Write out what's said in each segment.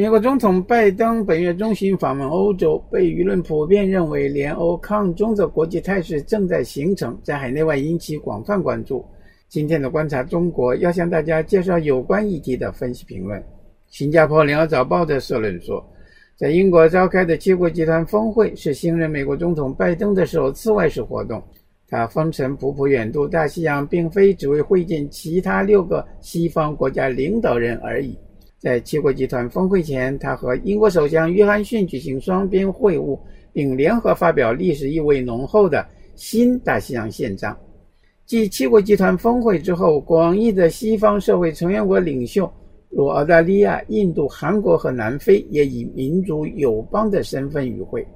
美国总统拜登本月中旬访问欧洲，被舆论普遍认为联欧抗中的国际态势正在形成，在海内外引起广泛关注。今天的观察中国要向大家介绍有关议题的分析评论。新加坡联合早报的社论说，在英国召开的七国集团峰会是新任美国总统拜登的首次外事活动。他风尘仆仆远渡大西洋，并非只为会见其他六个西方国家领导人而已。在七国集团峰会前，他和英国首相约翰逊举行双边会晤，并联合发表历史意味浓厚的新大西洋宪章。继七国集团峰会之后，广义的西方社会成员国领袖如澳大利亚、印度、韩国和南非也以民主友邦的身份与会。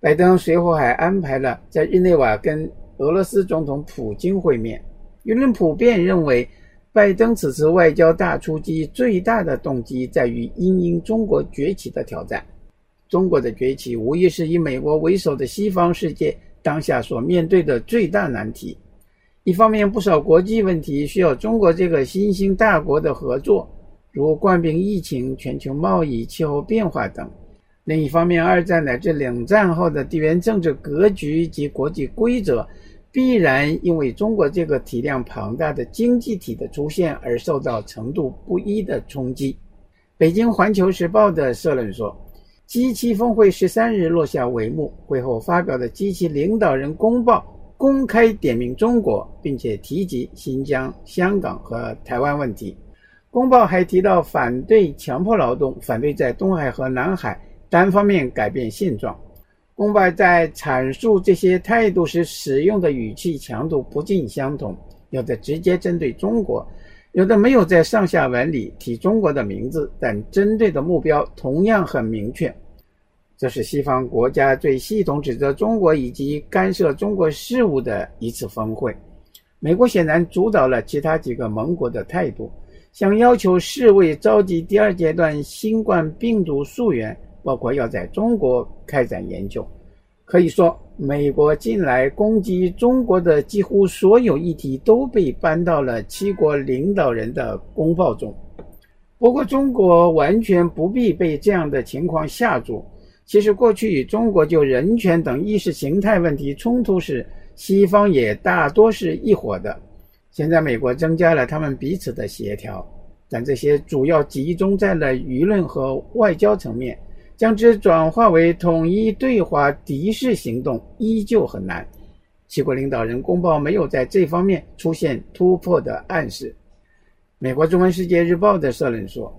拜登随后还安排了在日内瓦跟俄罗斯总统普京会面。舆论普遍认为，拜登此次外交大出击最大的动机在于因应中国崛起的挑战。中国的崛起无疑是以美国为首的西方世界当下所面对的最大难题。一方面，不少国际问题需要中国这个新兴大国的合作，如冠病疫情、全球贸易、气候变化等；另一方面，二战乃至冷战后的地缘政治格局及国际规则，必然因为中国这个体量庞大的经济体的出现而受到程度不一的冲击。北京环球时报的社论说，G7 峰会十三日落下帷幕，会后发表的 G7 领导人公报。公开点名中国，并且提及新疆、香港和台湾问题。公报还提到反对强迫劳动，反对在东海和南海单方面改变现状。公报在阐述这些态度时使用的语气强度不尽相同，有的直接针对中国，有的没有在上下文里提中国的名字，但针对的目标同样很明确。这是西方国家最系统指责中国以及干涉中国事务的一次峰会。美国显然主导了其他几个盟国的态度，想要求世卫召集第二阶段新冠病毒溯源，包括要在中国开展研究。可以说，美国近来攻击中国的几乎所有议题都被搬到了七国领导人的公报中。不过，中国完全不必被这样的情况吓住。其实，过去中国就人权等意识形态问题冲突时，西方也大多是一伙的。现在，美国增加了他们彼此的协调，但这些主要集中在了舆论和外交层面，将之转化为统一对华敌视行动依旧很难。七国领导人公报没有在这方面出现突破的暗示。美国中文世界日报的社论说。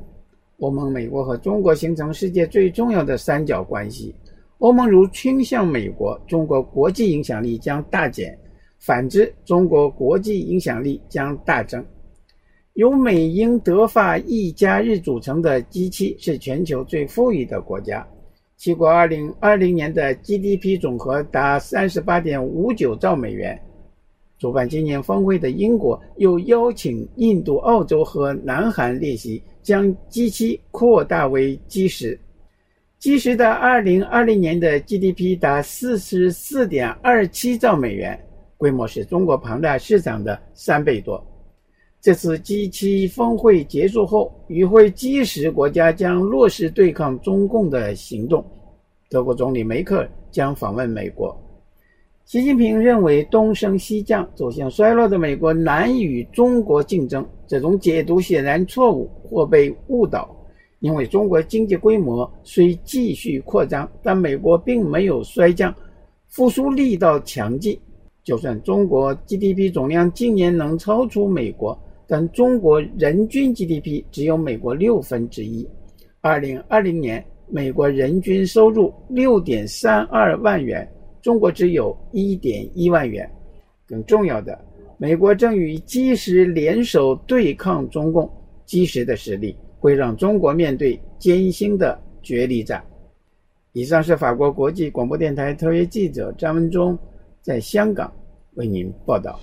欧盟、美国和中国形成世界最重要的三角关系。欧盟如倾向美国，中国国际影响力将大减；反之，中国国际影响力将大增。由美、英、德、法意加日组成的 G7 是全球最富裕的国家，七国2020年的 GDP 总和达38.59兆美元。主办今年峰会的英国又邀请印度、澳洲和南韩列席。将 G7 扩大为 G10，G10 的2020年的 GDP 达44.27兆美元，规模是中国庞大市场的三倍多。这次 G7 峰会结束后，与会 G10 国家将落实对抗中共的行动。德国总理梅克尔将访问美国。习近平认为，东升西降、走向衰落的美国难与中国竞争，这种解读显然错误或被误导。因为中国经济规模虽继续扩张，但美国并没有衰降，复苏力道强劲。就算中国 GDP 总量今年能超出美国，但中国人均 GDP 只有美国六分之一。二零二零年，美国人均收入六点三二万元。中国只有一点一万元。更重要的，美国正与基石联手对抗中共，基石的实力会让中国面对艰辛的决力战。以上是法国国际广播电台特约记者张文忠在香港为您报道。